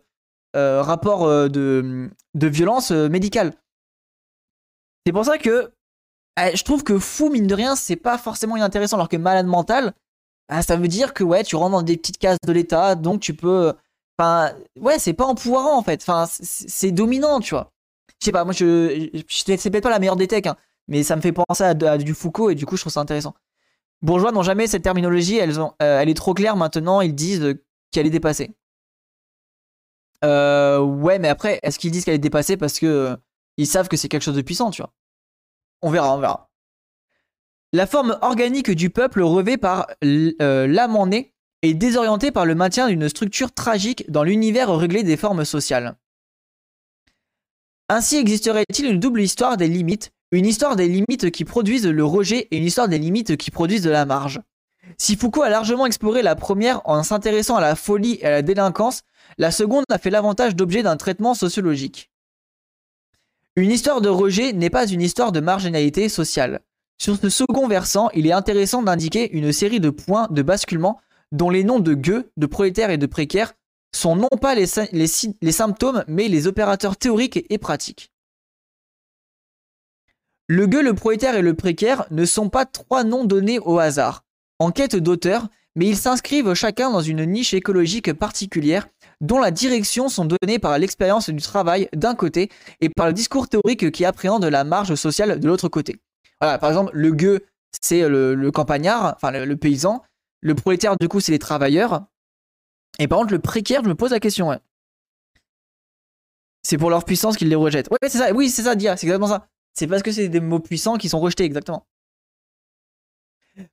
euh, euh, de, de, violence médicale. C'est pour ça que je trouve que fou, mine de rien, c'est pas forcément inintéressant, alors que malade mental, bah, ça veut dire que ouais, tu rentres dans des petites cases de l'État, donc tu peux. Enfin, ouais, c'est pas empouvoirant en fait. Enfin, c'est dominant, tu vois. Je sais pas, moi, je, c'est peut-être pas la meilleure des techs, hein, mais ça me fait penser à, du Foucault et du coup, je trouve ça intéressant. Bourgeois n'ont jamais cette terminologie, elles ont, euh, elle est trop claire maintenant, ils disent qu'elle est dépassée. Euh, ouais, mais après, est-ce qu'ils disent qu'elle est dépassée parce que ils savent que c'est quelque chose de puissant, tu vois? On verra, on verra. La forme organique du peuple revêt par euh, l'âme en est désorientée par le maintien d'une structure tragique dans l'univers réglé des formes sociales. Ainsi existerait-il une double histoire des limites, une histoire des limites qui produisent le rejet et une histoire des limites qui produisent de la marge. Si Foucault a largement exploré la première en s'intéressant à la folie et à la délinquance, la seconde a fait l'avantage d'objet d'un traitement sociologique. Une histoire de rejet n'est pas une histoire de marginalité sociale. Sur ce second versant, il est intéressant d'indiquer une série de points de basculement dont les noms de gueux, de prolétaires et de précaires sont non pas les, symptômes, mais les opérateurs théoriques et pratiques. Le gueux, le prolétaire et le précaire ne sont pas trois noms donnés au hasard, en quête d'auteur, mais ils s'inscrivent chacun dans une niche écologique particulière dont la direction sont données par l'expérience du travail d'un côté et par le discours théorique qui appréhende la marge sociale de l'autre côté. Voilà, par exemple, le gueux, c'est le, campagnard, enfin le, paysan. Le prolétaire, du coup, c'est les travailleurs. Et par contre, le précaire, je me pose la question. C'est pour leur puissance qu'ils les rejettent. Ouais, c'est ça, oui, c'est ça, Dia, c'est exactement ça. C'est parce que c'est des mots puissants qui sont rejetés, exactement.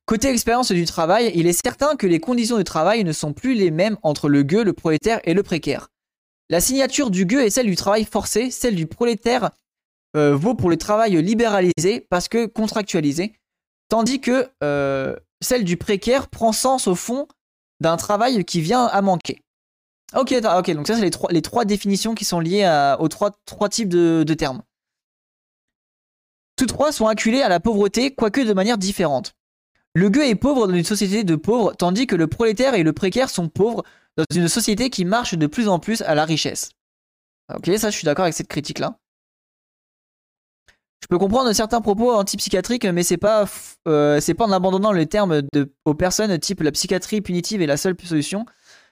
Côté expérience du travail, il est certain que les conditions de travail ne sont plus les mêmes entre le gueux, le prolétaire et le précaire. La signature du gueux est celle du travail forcé, celle du prolétaire euh, vaut pour le travail libéralisé parce que contractualisé, tandis que euh, celle du précaire prend sens au fond d'un travail qui vient à manquer. Ok, ok, donc ça c'est les trois, définitions qui sont liées aux trois, trois types de, de termes. Tous trois sont acculés à la pauvreté, quoique de manière différente. Le gueux est pauvre dans une société de pauvres, tandis que le prolétaire et le précaire sont pauvres dans une société qui marche de plus en plus à la richesse. Ok, ça je suis d'accord avec cette critique-là. Je peux comprendre certains propos antipsychiatriques, mais c'est pas, euh, pas en abandonnant le terme de, aux personnes type la psychiatrie punitive est la seule solution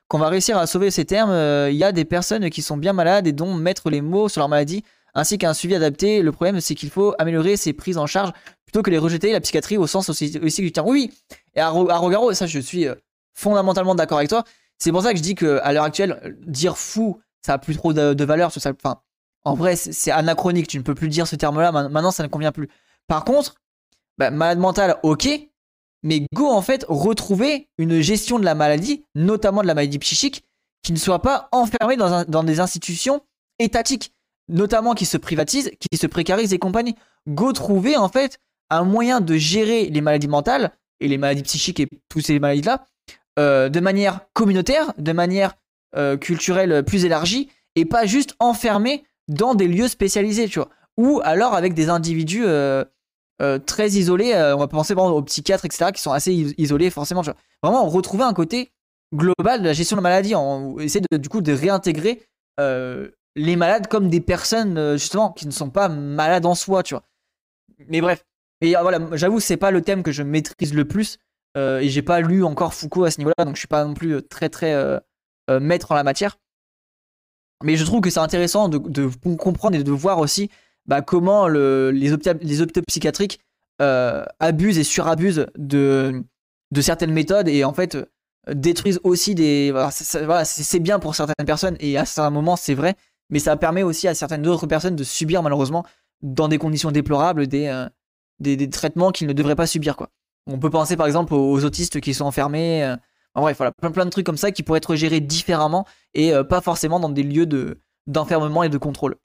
qu'on va réussir à sauver ces termes. Euh, il y a des personnes qui sont bien malades et dont mettre les mots sur leur maladie ainsi qu'un suivi adapté. Le problème, c'est qu'il faut améliorer ces prises en charge plutôt que les rejeter, la psychiatrie au sens aussi, du terme. Oui, et à, à ça, je suis euh, fondamentalement d'accord avec toi. C'est pour ça que je dis qu'à l'heure actuelle, dire fou, ça a plus trop de, valeur. Ça, enfin, en vrai, c'est anachronique. Tu ne peux plus dire ce terme-là. Maintenant, ça ne convient plus. Par contre, bah, malade mental, ok. Mais go, en fait, retrouver une gestion de la maladie, notamment de la maladie psychique, qui ne soit pas enfermée dans, des institutions étatiques, notamment qui se privatisent, qui se précarisent et compagnie. Go trouver, en fait, un moyen de gérer les maladies mentales et les maladies psychiques et toutes ces maladies-là euh, de manière communautaire, de manière euh, culturelle plus élargie, et pas juste enfermée dans des lieux spécialisés, tu vois. Ou alors avec des individus euh, euh, très isolés, euh, on va penser bon, aux psychiatres, etc., qui sont assez isolés, forcément. Vraiment, retrouver un côté global de la gestion de la maladie, on essaie de, du coup de réintégrer les malades comme des personnes, justement, qui ne sont pas malades en soi, tu vois. Mais bref. Et voilà, j'avoue, c'est pas le thème que je maîtrise le plus. et j'ai pas lu encore Foucault à ce niveau-là, donc je suis pas non plus très très maître en la matière. Mais je trouve que c'est intéressant de, comprendre et de voir aussi bah, comment les, hôpitaux, psychiatriques euh, abusent et surabusent de, certaines méthodes et en fait détruisent aussi des. Voilà, c'est bien pour certaines personnes et à certains moments c'est vrai, mais ça permet aussi à certaines autres personnes de subir malheureusement dans des conditions déplorables des, euh, des, traitements qu'ils ne devraient pas subir. Quoi. On peut penser par exemple aux, autistes qui sont enfermés. Euh, en bref, voilà, plein, plein de trucs comme ça qui pourraient être gérés différemment et euh, pas forcément dans des lieux de, d'enfermement et de contrôle.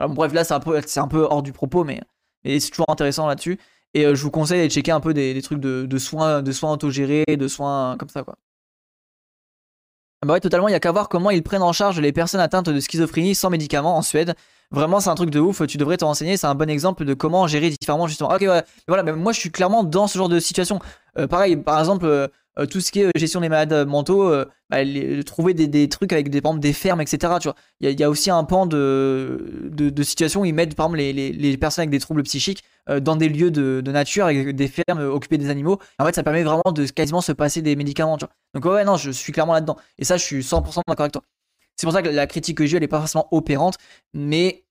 bref, là, c'est un, peu, hors du propos, mais c'est toujours intéressant là-dessus. Et je vous conseille de checker un peu des, trucs de, soins, de soins autogérés, de soins comme ça, quoi. Ah bah ouais, totalement, il y a qu'à voir comment ils prennent en charge les personnes atteintes de schizophrénie sans médicaments en Suède. Vraiment, c'est un truc de ouf, tu devrais te renseigner, c'est un bon exemple de comment gérer différemment justement. Ok, voilà, mais moi je suis clairement dans ce genre de situation. pareil, par exemple, euh, tout ce qui est euh, gestion des malades mentaux, euh, bah, trouver des, trucs avec des, des fermes, etc. Il y, a aussi un pan de, de, situations où ils mettent par exemple les, personnes avec des troubles psychiques dans des lieux de, nature avec des fermes occupées des animaux. En fait, ça permet vraiment de quasiment se passer des médicaments. Donc ouais, non, je suis clairement là-dedans. Et ça, je suis 100% d'accord avec toi. C'est pour ça que la critique que j'ai, elle est pas forcément opérante, mais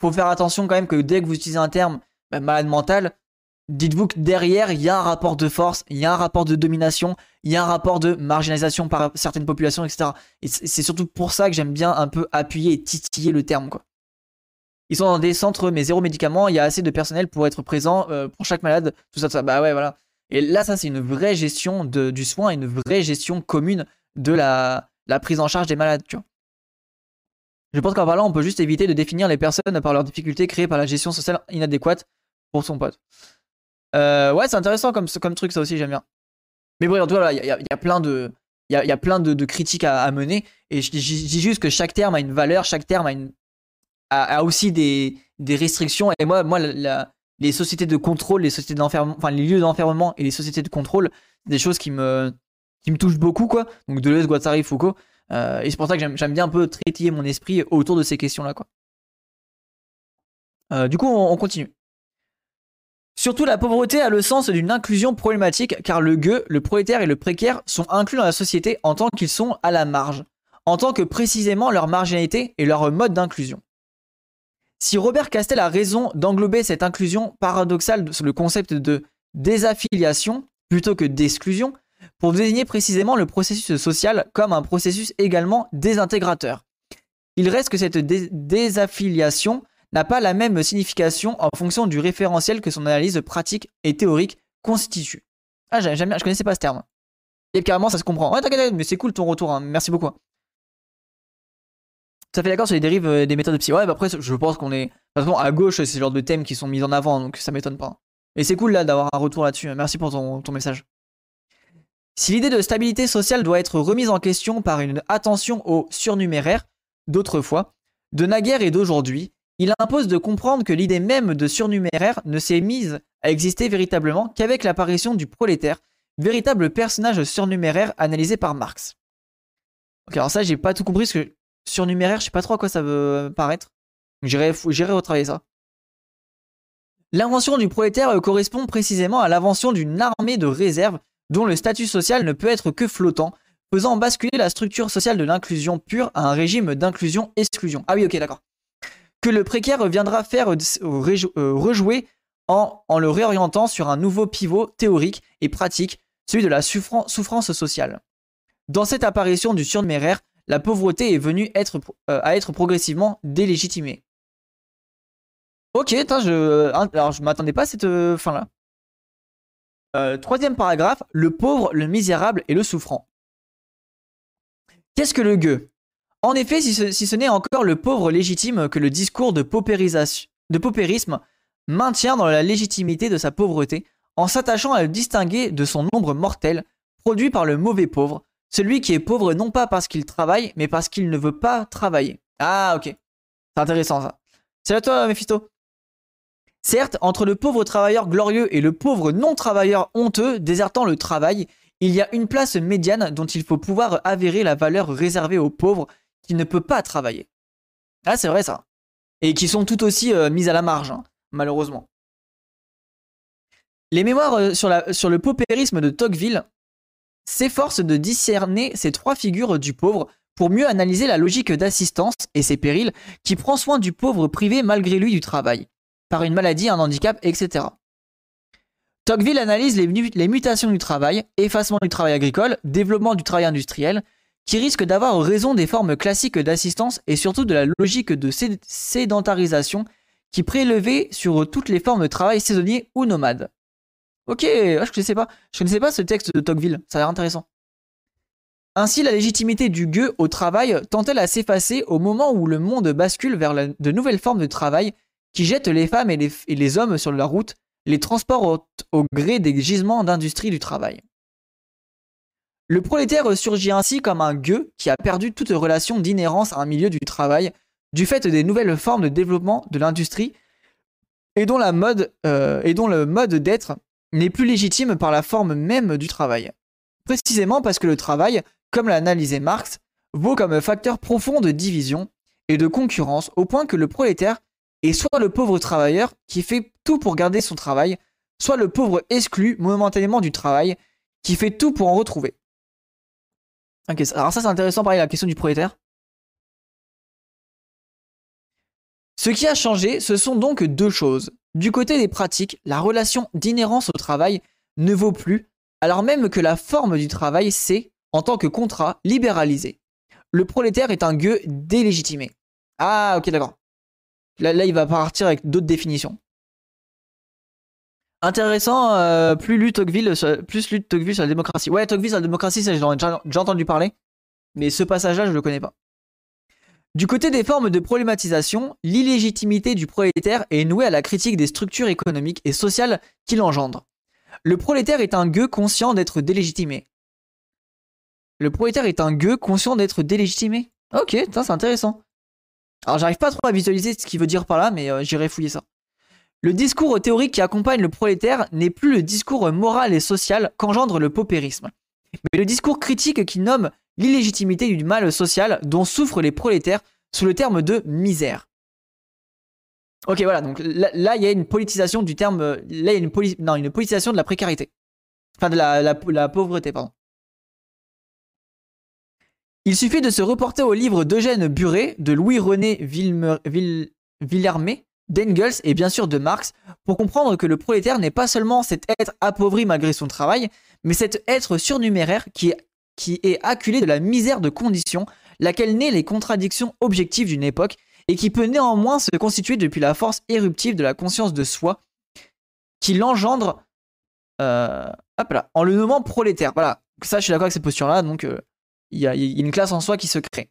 faut faire attention quand même que dès que vous utilisez un terme bah, malade mental, dites-vous que derrière, il y a un rapport de force, il y a un rapport de domination, il y a un rapport de marginalisation par certaines populations, etc. Et c'est surtout pour ça que j'aime bien un peu appuyer et titiller le terme. Ils sont dans des centres, mais zéro médicament, il y a assez de personnel pour être présent euh, pour chaque malade, tout ça, tout ça. Bah ouais, voilà. Et là, ça, c'est une vraie gestion du soin, une vraie gestion commune de la, la prise en charge des malades, tu vois. Je pense qu'en parlant, on peut juste éviter de définir les personnes par leurs difficultés créées par la gestion sociale inadéquate pour son pote. Euh, ouais, c'est intéressant comme, comme truc, ça aussi, j'aime bien. Mais bref, en tout cas, il y, a, plein de. Il y a, plein de, critiques à, mener. Et je, dis juste que chaque terme a une valeur, chaque terme a, une, a, aussi des, des, restrictions. Et moi, moi les sociétés de contrôle, les sociétés d'enfermement, enfin les lieux d'enfermement et les sociétés de contrôle, c'est des choses qui me, qui me touchent beaucoup, quoi. Donc Deleuze, Guattari, Foucault. Euh, et c'est pour ça que j'aime bien un peu traiter mon esprit autour de ces questions-là, quoi. Euh, du coup, on continue. Surtout, la pauvreté a le sens d'une inclusion problématique car le gueux, le prolétaire et le précaire sont inclus dans la société en tant qu'ils sont à la marge, en tant que précisément leur marginalité et leur mode d'inclusion. Si Robert Castel a raison d'englober cette inclusion paradoxale sur le concept de désaffiliation plutôt que d'exclusion, pour désigner précisément le processus social comme un processus également désintégrateur. Il reste que cette désaffiliation n'a pas la même signification en fonction du référentiel que son analyse pratique et théorique constitue. Ah, j'aime bien, je connaissais pas ce terme. Et carrément, ça se comprend. Ouais, t'inquiète, mais c'est cool ton retour, hein. merci beaucoup. Ça fait d'accord sur les dérives euh, des méthodes de psy. Ouais, bah après, je pense qu'on est. Parce à gauche, c'est ce genre de thèmes qui sont mis en avant, donc ça m'étonne pas. Et c'est cool là d'avoir un retour là-dessus. Merci pour ton, ton message. Si l'idée de stabilité sociale doit être remise en question par une attention au surnuméraire d'autrefois, de naguère et d'aujourd'hui, il impose de comprendre que l'idée même de surnuméraire ne s'est mise à exister véritablement qu'avec l'apparition du prolétaire, véritable personnage surnuméraire analysé par Marx. Ok, alors ça, j'ai pas tout compris, surnuméraire, je sais pas trop à quoi ça veut paraître. J'irai retravailler ça. L'invention du prolétaire correspond précisément à l'invention d'une armée de réserve dont le statut social ne peut être que flottant, faisant basculer la structure sociale de l'inclusion pure à un régime d'inclusion-exclusion. Ah oui, ok, d'accord que le précaire viendra faire euh, euh, rejouer en, le réorientant sur un nouveau pivot théorique et pratique, celui de la souffrance sociale. Dans cette apparition du surnuméraire, la pauvreté est venue être, euh, à être progressivement délégitimée. Ok, je, hein, alors je m'attendais pas à cette fin-là. troisième paragraphe, le pauvre, le misérable et le souffrant. Qu'est-ce que le gueux? En effet, si ce, n'est encore le pauvre légitime que le discours de, de paupérisme maintient dans la légitimité de sa pauvreté, en s'attachant à le distinguer de son nombre mortel, produit par le mauvais pauvre, celui qui est pauvre non pas parce qu'il travaille, mais parce qu'il ne veut pas travailler. Ah, ok. C'est intéressant ça. C'est à toi, Mephisto. Certes, entre le pauvre travailleur glorieux et le pauvre non-travailleur honteux désertant le travail, il y a une place médiane dont il faut pouvoir avérer la valeur réservée aux pauvres ne peut pas travailler. Ah, c'est vrai ça. Et qui sont tout aussi euh, mises à la marge, hein, malheureusement. Les mémoires euh, sur, le paupérisme de Tocqueville s'efforcent de discerner ces trois figures du pauvre pour mieux analyser la logique d'assistance et ses périls qui prend soin du pauvre privé malgré lui du travail, par une maladie, un handicap, etc. Tocqueville analyse les mutations du travail, effacement du travail agricole, développement du travail industriel, qui risque d'avoir raison des formes classiques d'assistance et surtout de la logique de sédentarisation qui prélevait sur toutes les formes de travail saisonnier ou nomade. Ok, ah, je connaissais pas. Je connaissais pas ce texte de Tocqueville, ça a l'air intéressant. Ainsi, la légitimité du gueux au travail tend-elle à s'effacer au moment où le monde bascule vers de nouvelles formes de travail qui jette les femmes et les, hommes sur la route, les transporte au, gré des gisements d'industrie du travail? Le prolétaire surgit ainsi comme un gueux qui a perdu toute relation d'inhérence à un milieu du travail du fait des nouvelles formes de développement de l'industrie et dont, euh, le mode d'être n'est plus légitime par la forme même du travail. Précisément parce que le travail, comme l'a analysé Marx, vaut comme facteur profond de division et de concurrence au point que le prolétaire est soit le pauvre travailleur qui fait tout pour garder son travail, soit le pauvre exclu momentanément du travail qui fait tout pour en retrouver. Ok, alors ça c'est intéressant pareil la question du prolétaire. Ce qui a changé, ce sont donc deux choses. Du côté des pratiques, la relation d'inhérence au travail ne vaut plus, alors même que la forme du travail s'est, en tant que contrat, libéralisée. Le prolétaire est un gueux délégitimé. Ah, ok, d'accord. Là, il va partir avec d'autres définitions. Intéressant, euh, plus lu Tocqueville, plus lu Tocqueville sur la démocratie. Ouais, Tocqueville sur la démocratie, ça j'en ai déjà entendu parler. Mais ce passage-là, je le connais pas. Du côté des formes de problématisation, l'illégitimité du prolétaire est nouée à la critique des structures économiques et sociales qu'il engendre. Le prolétaire est un gueux conscient d'être délégitimé. Le prolétaire est un gueux conscient d'être délégitimé. Ok, c'est intéressant. Alors j'arrive pas trop à visualiser ce qu'il veut dire par là, mais euh, j'irai fouiller ça. Le discours théorique qui accompagne le prolétaire n'est plus le discours moral et social qu'engendre le paupérisme, mais le discours critique qui nomme l'illégitimité du mal social dont souffrent les prolétaires sous le terme de misère. Ok, voilà, donc là, il y a une politisation du terme. Là, il y a une, non, une politisation de la précarité. Enfin, de la, pauvreté, pardon. Il suffit de se reporter au livre d'Eugène Buret, de Louis-René Villermé, d'Engels et bien sûr de Marx pour comprendre que le prolétaire n'est pas seulement cet être appauvri malgré son travail, mais cet être surnuméraire qui est qui acculé de la misère de conditions, laquelle naît les contradictions objectives d'une époque et qui peut néanmoins se constituer depuis la force éruptive de la conscience de soi qui l'engendre euh, en le nommant prolétaire. Voilà, ça je suis d'accord avec cette posture-là, donc euh, il y, a une classe en soi qui se crée.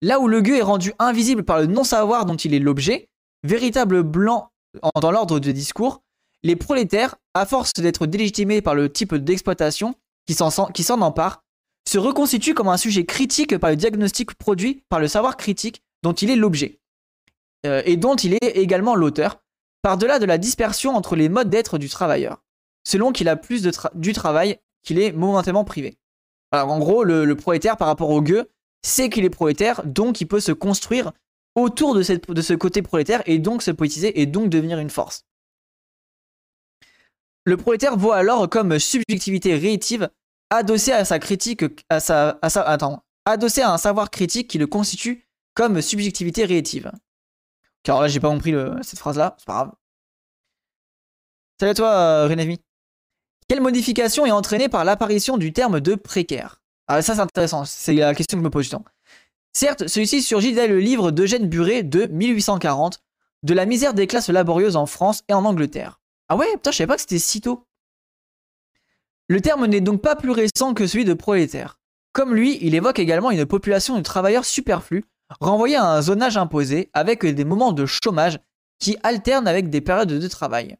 Là où le gueux est rendu invisible par le non-savoir dont il est l'objet, véritable blanc dans l'ordre de discours, les prolétaires, à force d'être délégitimés par le type d'exploitation qui s'en empare, se reconstitue comme un sujet critique par le diagnostic produit par le savoir critique dont il est l'objet, euh, et dont il est également l'auteur, par-delà de la dispersion entre les modes d'être du travailleur, selon qu'il a plus du travail qu'il est momentanément privé. Alors en gros, le, prolétaire par rapport au gueux, c'est qu'il est prolétaire, donc il peut se construire autour de, ce côté prolétaire et donc se poétiser et donc devenir une force. Le prolétaire voit alors comme subjectivité réitive adossé à sa critique, à sa, à sa, attends, adossé à un savoir critique qui le constitue comme subjectivité réactive. Car là, j'ai pas compris cette phrase-là, c'est pas grave. Salut à toi, euh, Renévi. Quelle modification est entraînée par l'apparition du terme de précaire? Ah, ça, c'est intéressant, c'est la question que je me pose du temps. Certes, celui-ci surgit dès le livre d'Eugène Buret de 1840, De la misère des classes laborieuses en France et en Angleterre. Ah ouais, putain, je savais pas que c'était si tôt. Le terme n'est donc pas plus récent que celui de prolétaire. Comme lui, il évoque également une population de travailleurs superflus, renvoyés à un zonage imposé avec des moments de chômage qui alternent avec des périodes de travail.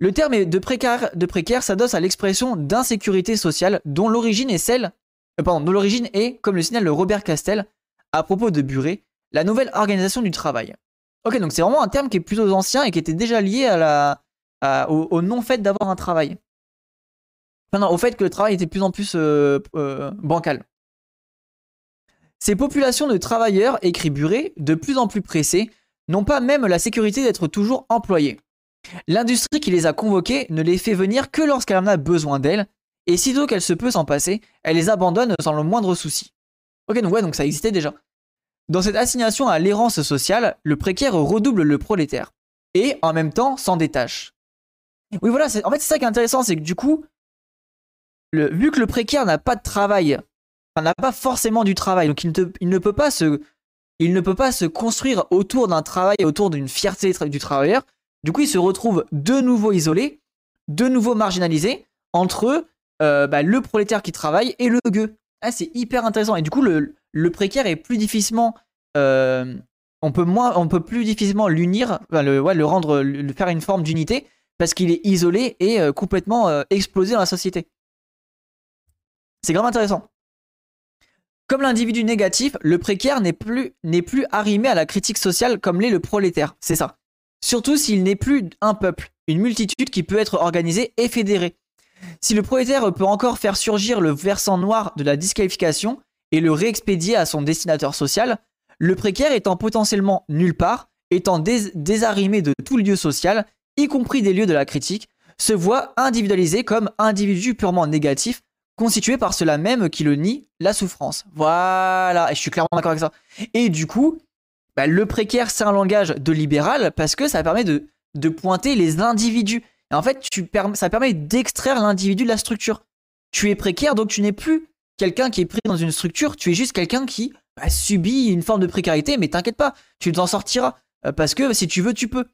Le terme de précaire, de précaire s'adosse à l'expression d'insécurité sociale dont l'origine est celle, euh, pardon, dont l'origine est, comme le signale le Robert Castel à propos de Buret, la nouvelle organisation du travail. Ok, donc c'est vraiment un terme qui est plutôt ancien et qui était déjà lié au non-fait d'avoir un travail au fait que le travail était de plus en plus euh, euh, bancal. Ces populations de travailleurs, écrit Buret, de plus en plus pressés, n'ont pas même la sécurité d'être toujours employés. L'industrie qui les a convoqués ne les fait venir que lorsqu'elle en a besoin d'elles, et sitôt qu'elle se peut s'en passer, elle les abandonne sans le moindre souci. Ok, donc ouais, donc ça existait déjà. Dans cette assignation à l'errance sociale, le précaire redouble le prolétaire, et en même temps s'en détache. Oui, voilà, en fait, c'est ça qui est intéressant, c'est que du coup, vu que le précaire n'a pas de travail, n'a pas forcément du travail, donc il ne, peut pas se, il ne peut pas se construire autour d'un travail, autour d'une fierté du travailleur. Du coup, il se retrouve de nouveau isolé, de nouveau marginalisé entre euh, bah, le prolétaire qui travaille et le gueux. Ah, c'est hyper intéressant. Et du coup, le, précaire est plus difficilement, euh, on peut moins, on peut plus difficilement l'unir, le, rendre, le faire une forme d'unité parce qu'il est isolé et euh, complètement explosé dans la société. C'est vraiment intéressant. Comme l'individu négatif, le précaire n'est plus, n'est plus arrimé à la critique sociale comme l'est le prolétaire. C'est ça. Surtout s'il n'est plus un peuple, une multitude qui peut être organisée et fédérée. Si le prolétaire peut encore faire surgir le versant noir de la disqualification et le réexpédier à son destinateur social, le précaire étant potentiellement nulle part, étant désarrimé de tout lieu social, y compris des lieux de la critique, se voit individualisé comme individu purement négatif, constitué par cela même qui le nie, la souffrance. Voilà, et je suis clairement d'accord avec ça. Et du coup, bah, le précaire, c'est un langage de libéral parce que ça permet de pointer les individus. Et en fait, ça permet d'extraire l'individu de la structure. Tu es précaire, donc tu n'es plus quelqu'un qui est pris dans une structure, tu es juste quelqu'un qui bah, subit une forme de précarité, mais t'inquiète pas, tu t'en sortiras. Euh, parce que si tu veux, tu peux.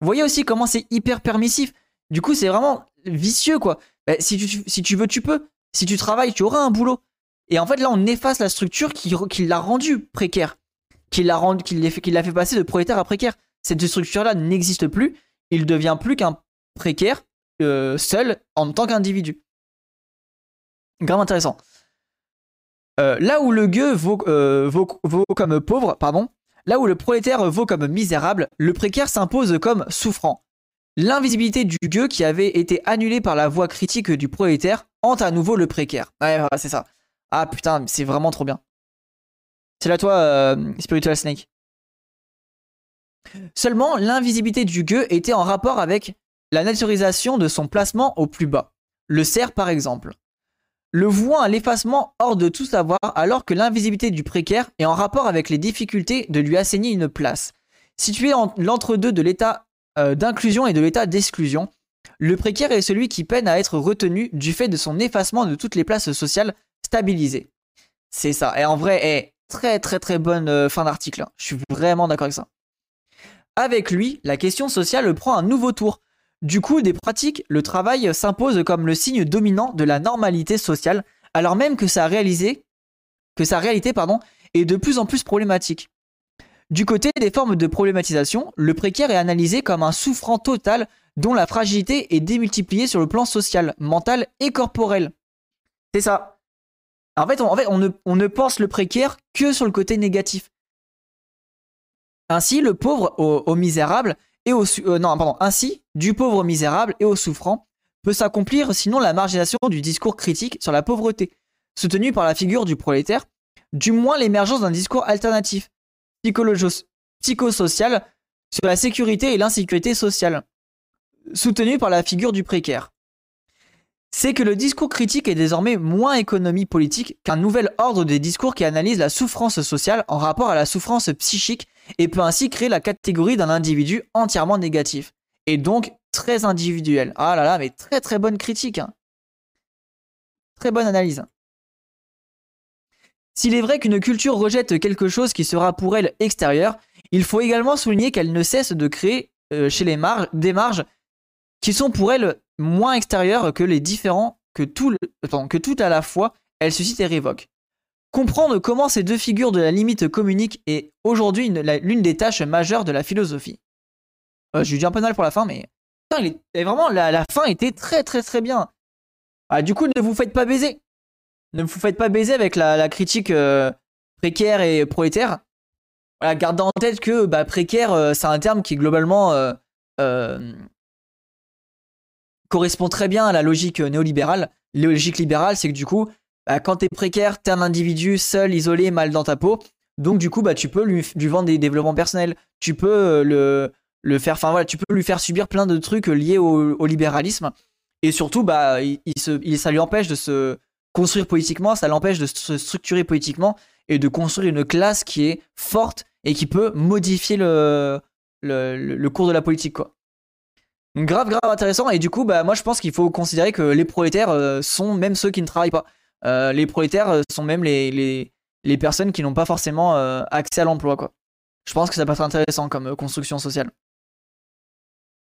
Vous voyez aussi comment c'est hyper permissif. Du coup, c'est vraiment vicieux, quoi. Bah, si, tu, si tu veux, tu peux. Si tu travailles, tu auras un boulot. Et en fait, là, on efface la structure qui, qui l'a rendu précaire. Qui l'a rendu, qui l'a fait, fait, passer de prolétaire à précaire. Cette structure-là n'existe plus. Il devient plus qu'un précaire euh, seul en tant qu'individu. Grave intéressant. Euh, là où le gueux euh, vaut, comme pauvre, pardon, là où le prolétaire vaut comme misérable, le précaire s'impose comme souffrant. L'invisibilité du gueux qui avait été annulée par la voix critique du prolétaire hante à nouveau le précaire. Ouais, c'est ça. Ah putain, c'est vraiment trop bien. C'est là toi, Spiritual Snake. Seulement, l'invisibilité du gueux était en rapport avec la naturalisation de son placement au plus bas. Le cerf, par exemple le vouant à l'effacement hors de tout savoir alors que l'invisibilité du précaire est en rapport avec les difficultés de lui assigner une place. Situé entre l'entre-deux de l'état euh, d'inclusion et de l'état d'exclusion, le précaire est celui qui peine à être retenu du fait de son effacement de toutes les places sociales stabilisées. C'est ça. Et en vrai, est très très très bonne euh, fin d'article. Hein. Je suis vraiment d'accord avec ça. Avec lui, la question sociale prend un nouveau tour. Du coup, des pratiques, le travail s'impose comme le signe dominant de la normalité sociale, alors même que sa, réalité est de plus en plus problématique. Du côté des formes de problématisation, le précaire est analysé comme un souffrant total dont la fragilité est démultipliée sur le plan social, mental et corporel. C'est ça. En fait, on ne pense le précaire que sur le côté négatif. Ainsi, le pauvre au misérable euh, ainsi, du pauvre misérable et au souffrant peut s'accomplir sinon la marginalisation du discours critique sur la pauvreté, soutenu par la figure du prolétaire, du moins l'émergence d'un discours alternatif, psychosocial, sur la sécurité et l'insécurité sociale, soutenu par la figure du précaire. C'est que le discours critique est désormais moins économie politique qu'un nouvel ordre des discours qui analyse la souffrance sociale en rapport à la souffrance psychique et peut ainsi créer la catégorie d'un individu entièrement négatif, et donc très individuel. Ah là là, mais très très bonne critique. Hein. Très bonne analyse. S'il est vrai qu'une culture rejette quelque chose qui sera pour elle extérieur, il faut également souligner qu'elle ne cesse de créer euh, chez les marges des marges qui sont pour elle moins extérieures que les différents, que tout, que tout à la fois, elle suscite et révoque. Comprendre comment ces deux figures de la limite communiquent est aujourd'hui l'une des tâches majeures de la philosophie. Euh, J'ai eu un peu mal pour la fin, mais vraiment la, fin était très très très bien. Ah, du coup, ne vous faites pas baiser. Ne vous faites pas baiser avec la, critique euh, précaire et prolétaire. Voilà, gardez en tête que bah, précaire, euh, c'est un terme qui globalement euh, correspond très bien à la logique néolibérale. La logique libérale, c'est que du coup, quand t'es précaire, t'es un individu seul, isolé, mal dans ta peau. Donc du coup, bah, tu peux lui, vendre des développements personnels. Tu peux euh, le, le faire, enfin voilà, tu peux lui faire subir plein de trucs liés au, libéralisme. Et surtout, bah, il, se, ça lui empêche de se construire politiquement, ça l'empêche de se structurer politiquement et de construire une classe qui est forte et qui peut modifier le, le, cours de la politique, quoi. grave, grave intéressant. Et du coup, bah, moi, je pense qu'il faut considérer que les prolétaires euh, sont même ceux qui ne travaillent pas. Euh, les prolétaires euh, sont même les, les, personnes qui n'ont pas forcément euh, accès à l'emploi. Je pense que ça peut être intéressant comme construction sociale.